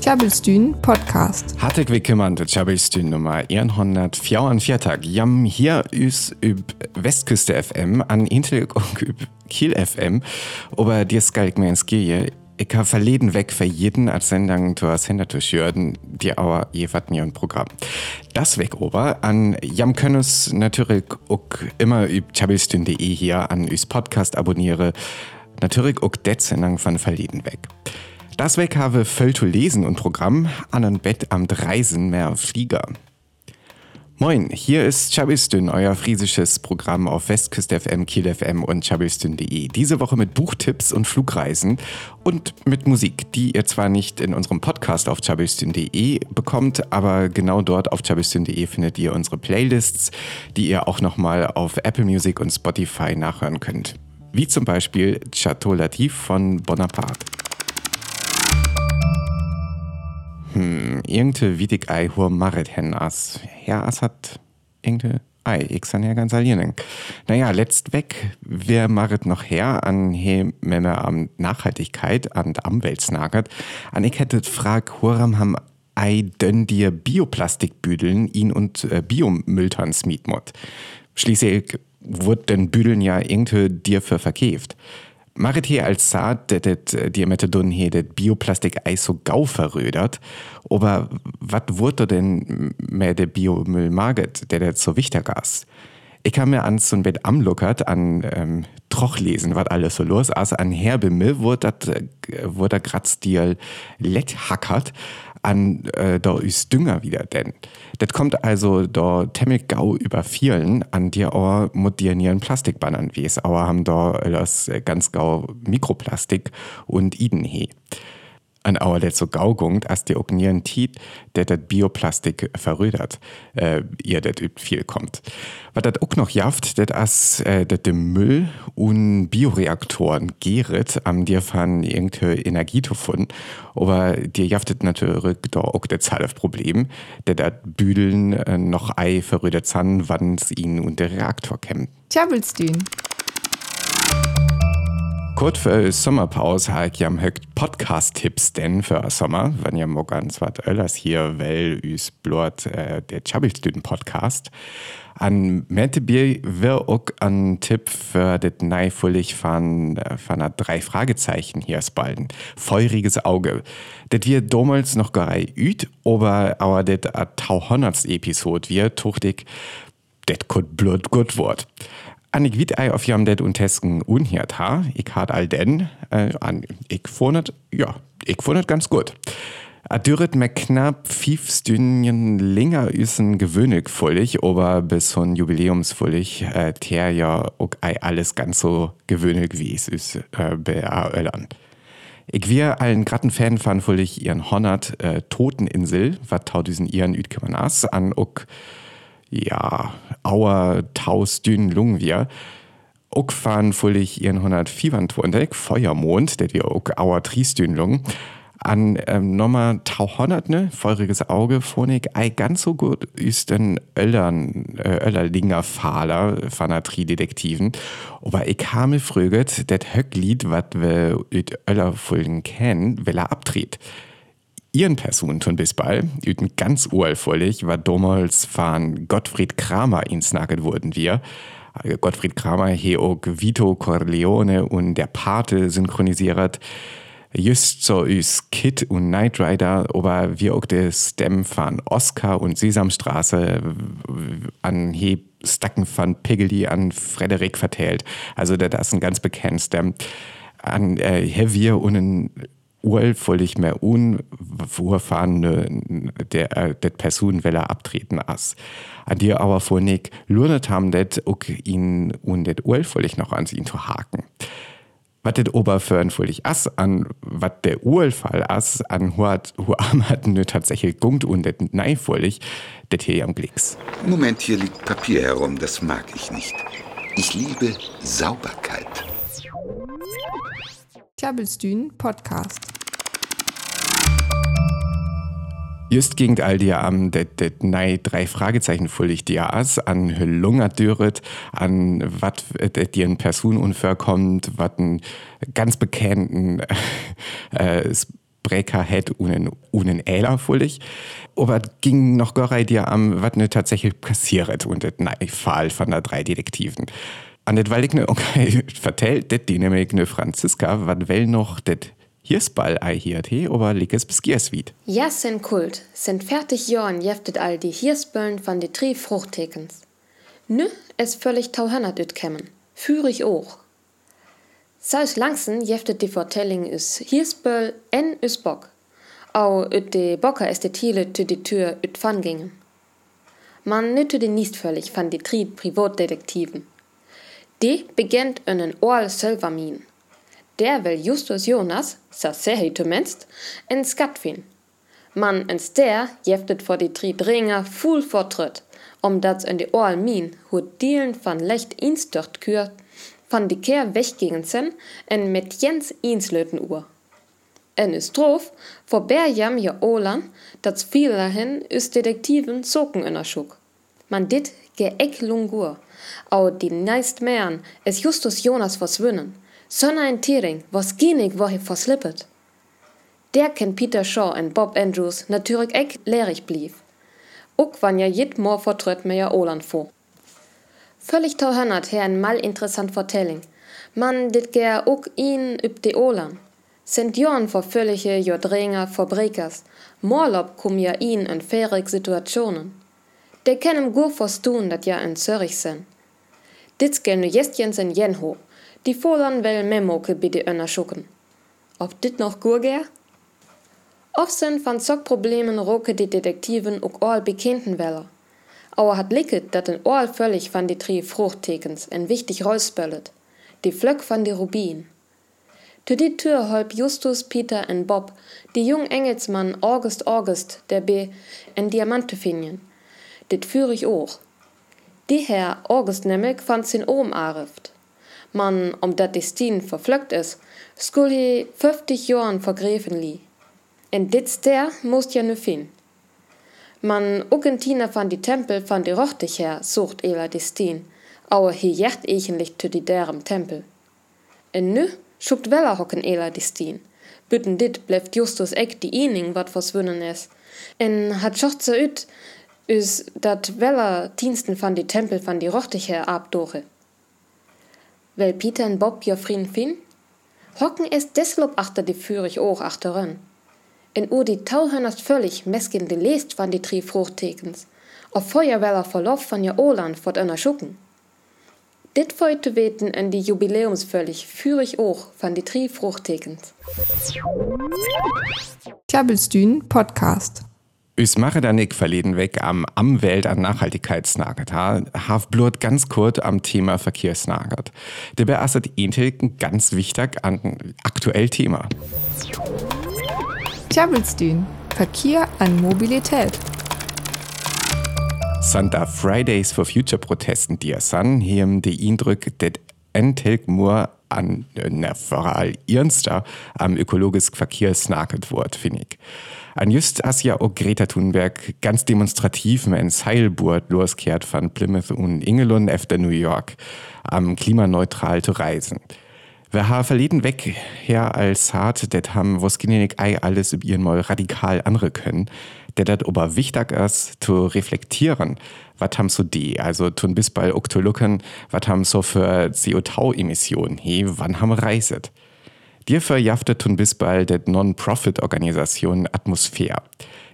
Tjabelstyn Podcast. Harteg willkommen zu Tjabelstyn Nummer 144. Jam hier ist üb Westküste FM an Intel und üb Kiel FM. Aber dir skalk mir ins Gehe. Ich habe verleden weg für jeden als Sendung zu Sender zu schürden, die aber je wat mir ein Programm. Das weg ober an jam könnes natürlich auch immer üb tjabelstyn.de hier an üs Podcast abonniere. Natürlich auch det Sendung von verleden weg. Das weg habe voll zu lesen und Programm an ein Bett am Reisen mehr Flieger. Moin, hier ist Chabistün, euer friesisches Programm auf Westküste FM, Kiel FM und chabistün.de. Diese Woche mit Buchtipps und Flugreisen und mit Musik, die ihr zwar nicht in unserem Podcast auf chabistün.de bekommt, aber genau dort auf chabistün.de findet ihr unsere Playlists, die ihr auch nochmal auf Apple Music und Spotify nachhören könnt. Wie zum Beispiel Chateau Latif von Bonaparte. Hm, irgende witig ei hur maret hen as. Ja, as hat irgende ei, ich san ja ganz allieren. Naja, letzt weg, wer maret noch her an he memme am Nachhaltigkeit an Umwelt snagert. An ich hätte frag, huram ham ei dönn dir Bioplastikbüdeln ihn und äh, Biomülltern. Schließlich wurde den Büdeln ja irgendwie dir für verkäft. Marit hier als Saat, det det die Methadon hier det Bioplastik ei so gau verrödert, aber wat wurde denn mehr der Biomüll maget, der det so wichtig ist? Ich kann mir an so ein Bett amluckert an ähm, Troch lesen, was alles so los ist. An Herbimmel wurde dat, wurde grad Stil lett hackert an äh, da ist Dünger wieder denn. Das kommt also da temmig gau über vielen an dir auch modernieren Plastikbannern, wie es auch haben da das ganz gau Mikroplastik und Idenhe an auer der so gaugungt, as die ognieren tiet, der dat Bioplastik verrödert, äh, ihr übt viel kommt. Was dat auch noch jaft, dat as äh, dat Müll und Bioreaktoren geret am dir fan irgende Energie davon, aber dir jaftet natürlich da auch der Zahl Problem, der dat Büdeln äh, noch ei verrödert san, wann's ihn und der Reaktor kämmt. Tjabelstyn. Kurz für Sommerpause habe ich am höchst Podcast-Tipps denn für Sommer, wenn ihr mal ganz was öllers hier, weil üs blort äh, der Chabelstüden Podcast. An Mettebier wir auch ein Tipp für das neifullig von, äh, von einer drei Fragezeichen hier spalten. Feuriges Auge. Das wir damals noch gar üt, aber aber das a tauhunderts Episode wir tuchtig, das kut blut gut wort. Annik wit ei auf jam det und tesken unhiert ha. Ich hat all den, äh, an, ich vornet, ja, ich vornet ganz gut. A dürret me knapp fünf Stündchen länger üsen gewöhnlich fullig, aber bis so ein Jubiläumsfullig, äh, ter ja auch ei alles ganz so gewöhnlich wie es ist, äh, bei Öllern. Ich wir allen gratten Fan fan fullig ihren Honnert äh, Toteninsel, wat tau diesen ihren Üdkemanas an ook ja, auer taus dünn lungen wir. Ook fahren fullig ihren 124 Feuermond, der wir ook auer triestünlung. An ähm, Nummer 100, ne, feuriges Auge, Phonik, ei ganz so gut ist den Öllern, äh, Öllerlinger Fahler Tri-Detektiven. Aber ich habe fröget, das Höcklied, was wir mit Öllerfolgen kennen, will er abtritt. Ihren Person tun bis bald, üten ganz uralvollig, war damals von Gottfried Kramer ins Nagel wurden wir. Gottfried Kramer auch Vito Corleone und der Pate synchronisiert. Just so ist Kid und Knight Rider, aber wir auch der Stem von Oscar und Sesamstraße an he Stacken von Piggledy an Frederik verteilt. Also das ist ein ganz bekannter. An äh, wir und Uel völlig mehr un, vorfahren der, äh, der Person will er abtreten as. An dir aber vor nicht lohnet haben, det auch ihn und det Uel völlig noch an ihn zu haken. Was det Oberföhren völlig as an, was der Uelfall as an huat, hu hat nö tatsächlich gungt und det nei völlig, det hier am Glicks. Moment, hier liegt Papier herum, das mag ich nicht. Ich liebe Sauberkeit. Tjabelstyn Podcast. Just gegen all die am det det nei drei Fragezeichen fullig die as an Lunger dürret an wat det dir ein Personenunfall kommt wat ein ganz bekannten äh, Icebreaker hätte unen, unen Äler fullig. Aber ging noch gorei dir am, was ne tatsächlich passiert und das Fall von der drei Detektiven. An det weil ich ne okay vertellt, det die nämlich ne Franziska, wat well noch det Hirsball ei hiert he, aber lickes bis Gierswied. Ja, sind kult, sind fertig Jorn jeftet all die Hirsböllen von de drei Fruchthekens. Nü, es völlig tauhannert üt kämmen. Ich auch. Sals langsen jeftet die Vertelling is Hirsböll en is Bock. Au üt de Bocker ist de Thiele tü die Tür üt gingen. Man nütte den nicht völlig van die drei Privatdetektiven. Die beginnt einen Oal Sölvermin. Der will Justus Jonas, sehe zumindest, en Skat fin. Man ens der jeftet vor die drei Dringer full vortritt, omdat in die Oal min hu Dielen van Lecht instört van die Kehr weggingen sen en mit Jens inslöten Uhr. En is drauf, vor Berjam ja Olan, dat vielerhin is Detektiven Soken in der Schuck. Man dit ge eck lungur, au die neist mern, es Justus Jonas verschwinnen. Sonne ein Tiering, was gienig woche verslippet. Der kennt Peter Shaw und Bob Andrews natürlich eck lehrig blieb. Uck wann ja jit mor vertritt mir ja Oland vor. Völlig tauhannert her ein mal interessant Vertelling. Man dit ger uck ihn üb de Oland. Sind Jorn vor völlige Jodringer Verbrekers. Morlob kum ja ihn in fährig Situationen. Der kennem gur verstun, dat ja in Zürich. Dit gel nu jestjens in Jenho. Die Folan well Memoke bitte önner schucken. Ob dit noch gur ger? Offen van Zockproblemen roke die Detektiven ook all bekannten Weller. Aber hat licket, dat in all völlig van die drei Fruchttekens en wichtig Rollspöllet. Die Flöck van die Rubin. Zu die Tür holp Justus, Peter en Bob, die jung Engelsmann August August, der B, en Diamante finien. Dit führ ich auch. Die Herr August nämlich fand sin ohm arift. Man, um dat Destin verflöckt is, skul hi 50 Jahren vergräfen li. En dit der most ja nu fin. Man Argentina van die Tempel van die rochtig her, sucht Ela Destin, aue hi jecht echenlich zu die derem Tempel. En nu schubt Weller hocken Ela Destin. Bütten dit bleft Justus Eck die Ening wat verswunnen es. En hat schocht so üt, is dat Weller Diensten van die Tempel van die rochtig her abdoche. Well Peter en Bob jo frien fin? Hocken es deslob achter die Führig och achterin. In Ur die Tauhörners völlig meskin de lest van die drei Fruchttekens. Auf Feuerweller Verlauf van ja Oland fort einer Schucken. Dit feute weten in die Jubiläumsvöllig Führig och van die drei Fruchttekens. Klabbelstühn Podcast. Ich mache da nicht verleden weg am am Welt an Nachhaltigkeitsnagert. Haf blut ganz kurz am Thema Verkehrsnagert. Dabei ist ein ganz wichtig an aktuell Thema. Klabbelstühn Verkehr an Mobilität. Santa Fridays for Future Protesten die san hier die Eindruck, dat entelk nur an na, vor allem ernster am ökologisch Verkehrsnagert wird, finde ich. An just as ja auch Greta Thunberg ganz demonstrativ mit ein Seilboot loskehrt von Plymouth und Ingelund efter New York am klimaneutral zu reisen. Wir haben verleden weg her als hart, det haben was genenig ei alles über ihren mal radikal andere können, der dat aber wichtig ist, zu reflektieren, was haben so die, also tun bis bei Oktolucken, was haben so für CO2-Emissionen, he, wann haben reiset. Dir verjaftet tun bis bald der Non-Profit-Organisation Atmosphäre.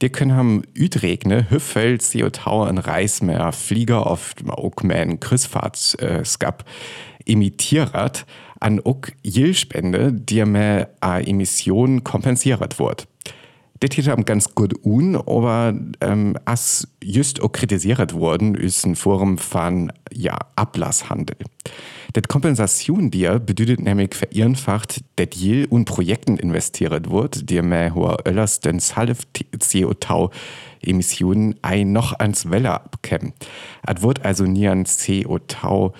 Die können haben Üdregne, Hüffel, CO2 und Reismeer, Flieger auf Oakman, Kreuzfahrtskap, äh, emittiert an ook Jillspende, die mehr a Emissionen kompensiert wird. Das hier haben ganz gut un, aber ähm, as just auch kritisiert worden, ist ein Forum von ja, Ablasshandel. Das Kompensation dir bedeutet nämlich vereinfacht, dass je und Projekten investiert wird, die mehr hoher Öllers den Salf CO2-Emissionen ein noch ans Weller abkämmen. Es wird also nie an CO2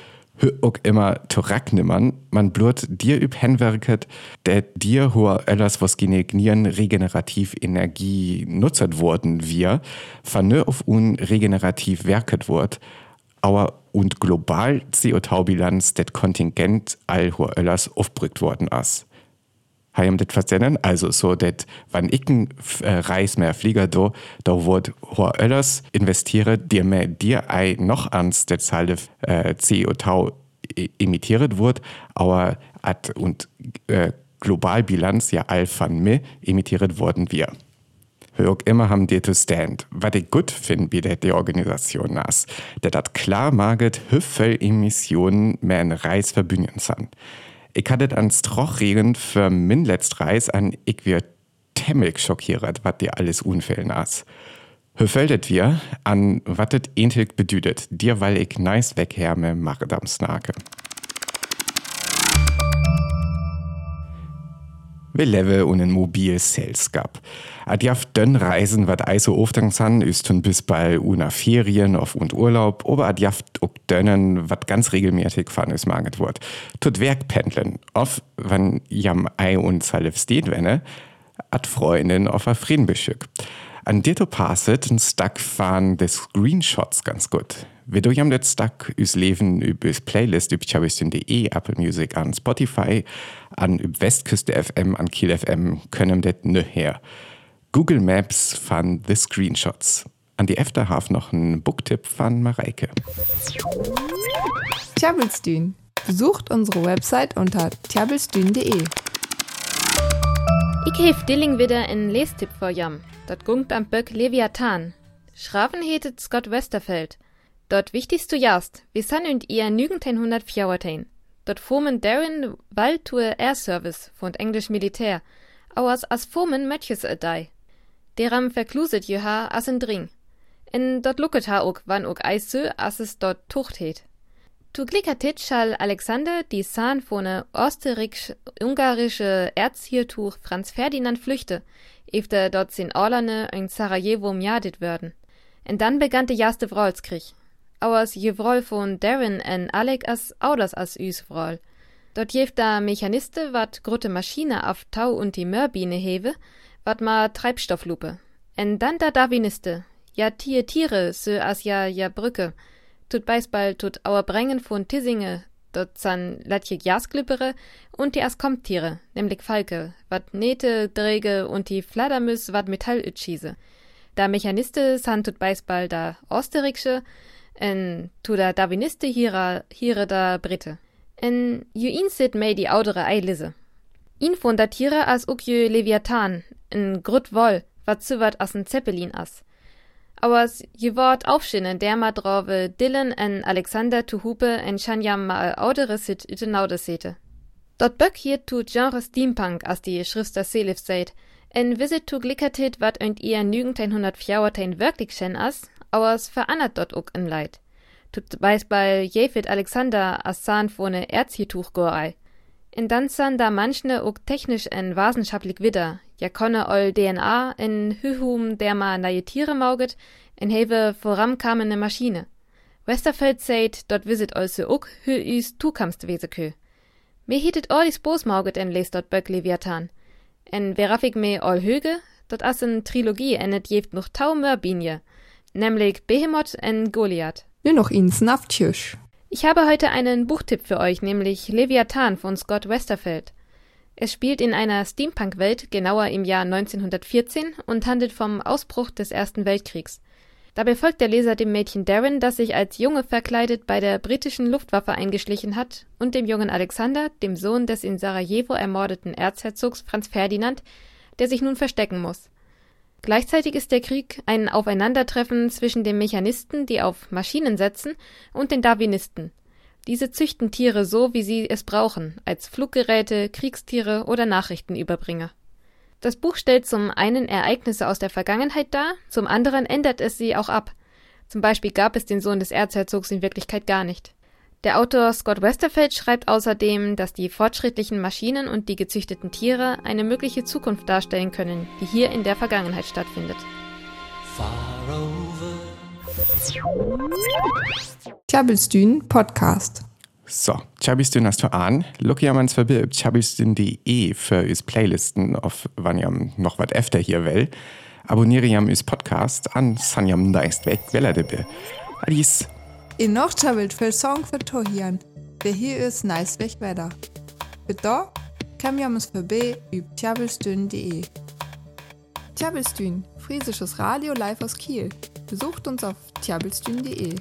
auch immer torak nimmern, man blut dir üb Henwerket, der dir hoher Öllers was genegnieren regenerativ Energie nutzert worden wir, vernö auf un regenerativ werket wird, aber und global CO2-Bilanz det Kontingent all hoher Öllers aufbrückt worden ist. Hayam das verstanden? Also so, dass wenn ich ein äh, Reis mehr flieger do, da wird hoher Öllers investiert, dir mehr dir ei noch ans der Zahl äh, CO2 emittiert wird, aber at und äh, Globalbilanz ja all von mir emittiert worden wir. Hör immer haben dir to stand. Was ich gut finde, wie der die Organisation nas, der dat klar maget, hüffel Emissionen mehr in Reis verbünden san. Ich hatte ans Trochregen für min Reis an ich wir temmig schockiert, was dir alles Unfällen nas. Höfeldet wir an wattet ähnlich bedüdet, dir weil ich nice weghärme mache am Snake. Wir leve un mobil Selskap. Ad jaft dönn Reisen wat ei so oft san ist hun bis bei una Ferien auf und Urlaub, aber ad jaft ob dönnen wat ganz regelmäßig fahren is maget wort. Tut Werk pendeln, of wann jam ei und salif steht wenne, ad Freundin auf a Frienbeschück. An Dito passet en Stack fahren des Screenshots ganz gut. Wie du jam det Stack üs Leben übers Playlist üb chabistin.de, Apple Music an Spotify, an üb Westküste FM, an Kiel FM, können det nö her. Google Maps fan The Screenshots. An die Efterhaf noch ein Booktipp von Mareike. Tjabelstün. Besucht unsere Website unter tjabelstün.de. Ich hef Dilling wieder in Lestipp vor Jam. Dort gungt am Böck Leviathan. Schraven hetet Scott Westerfeld. Dort wichtigst du jast, wie san und ihr 1914. Dort formen Darren Waldtour Air Service von Englisch Militär, auers as formen Matches a dei. Deram verkluset je ha as en Dring. En dort lucket ha ook wann ook eisse as es dort tucht het. Tu glickertit schall Alexander die Sahn von österreichisch-ungarische Erzhiertuch Franz Ferdinand flüchte, efter dort sin Orlane in Sarajevo mjadet werden. En dann begann der erste Vrolskrieg. Auers je Vrol von Darren en Alec as Auders as üs Vrol. Dort jeft da Mechaniste wat grotte Maschine auf Tau und die Mörbine hewe, wat ma Treibstofflupe. En dann da Darwiniste, ja Tier Tiere, so as ja ja Brücke. Tut beisball tut auer Brengen von Tissinge, dort san latje Jasklippere und die as Komptiere, nämlich Falke, wat Nähte, Dräge und die Fladdermüs wat Metall ütschiese. Da Mechaniste san tut beisball da Osterriksche, en tu da Darwiniste hierer, hiere da Britte. En ju ihn sit mei die audere Eilise. Ihn von da Tiere as uk jö Leviathan, en Grut Woll, wat züwert as en Zeppelin as. Aber je wort aufschinnen der ma drove Dylan en Alexander tu hupe en Shanyam ma audere sit ite naude sete. Dort böck hier tu Genre Steampunk, as die Schrifter Selif seid, en visit tu glickertit wat önt ihr nügend 104 wirklich schen as, auers verannert dort ook en Leid. Tut beispiel Jefit Alexander as Zahn vorne Erzhiertuch gorei. In dann san da manchne ook technisch en wissenschaftlich widder, ja konne ol DNA in Hühum der ma neue Tiere mauget, in hewe vorankamene Maschine. Westerfeld seid, dort visit also ook hü is tukamst wesekö. Me hitet all is Boos mauget en les dort Böck Leviathan. En verafik me all höge, dort as en Trilogie ennet jeft noch tau Mörbinje, nämlich Behemoth en Goliath. Nur noch ins Naftjösch. Ich habe heute einen Buchtipp für euch, nämlich Leviathan von Scott Westerfeld. Es spielt in einer Steampunk-Welt, genauer im Jahr 1914, und handelt vom Ausbruch des Ersten Weltkriegs. Dabei folgt der Leser dem Mädchen Darren, das sich als Junge verkleidet bei der britischen Luftwaffe eingeschlichen hat, und dem jungen Alexander, dem Sohn des in Sarajevo ermordeten Erzherzogs Franz Ferdinand, der sich nun verstecken muss. Gleichzeitig ist der Krieg ein Aufeinandertreffen zwischen den Mechanisten, die auf Maschinen setzen, und den Darwinisten. Diese züchten Tiere so, wie sie es brauchen, als Fluggeräte, Kriegstiere oder Nachrichtenüberbringer. Das Buch stellt zum einen Ereignisse aus der Vergangenheit dar, zum anderen ändert es sie auch ab. Zum Beispiel gab es den Sohn des Erzherzogs in Wirklichkeit gar nicht. Der Autor Scott Westerfeld schreibt außerdem, dass die fortschrittlichen Maschinen und die gezüchteten Tiere eine mögliche Zukunft darstellen können, die hier in der Vergangenheit stattfindet. Tjabelstün Podcast. So, Chabistün hast du an. Look ja mans verbi chabistün.de für is Playlisten, auf wann jam noch wat efter hier will. Abonniere jam is Podcast an, san jam neist weg, wer de Alice. In noch tjabelt für Song für Tohian. Hier ist nice weg weiter. Bitte, Kam jammers vorbei üb tjabelstün.de. Tjabelstün, friesisches Radio live aus Kiel. Besucht uns auf tjabelstün.de.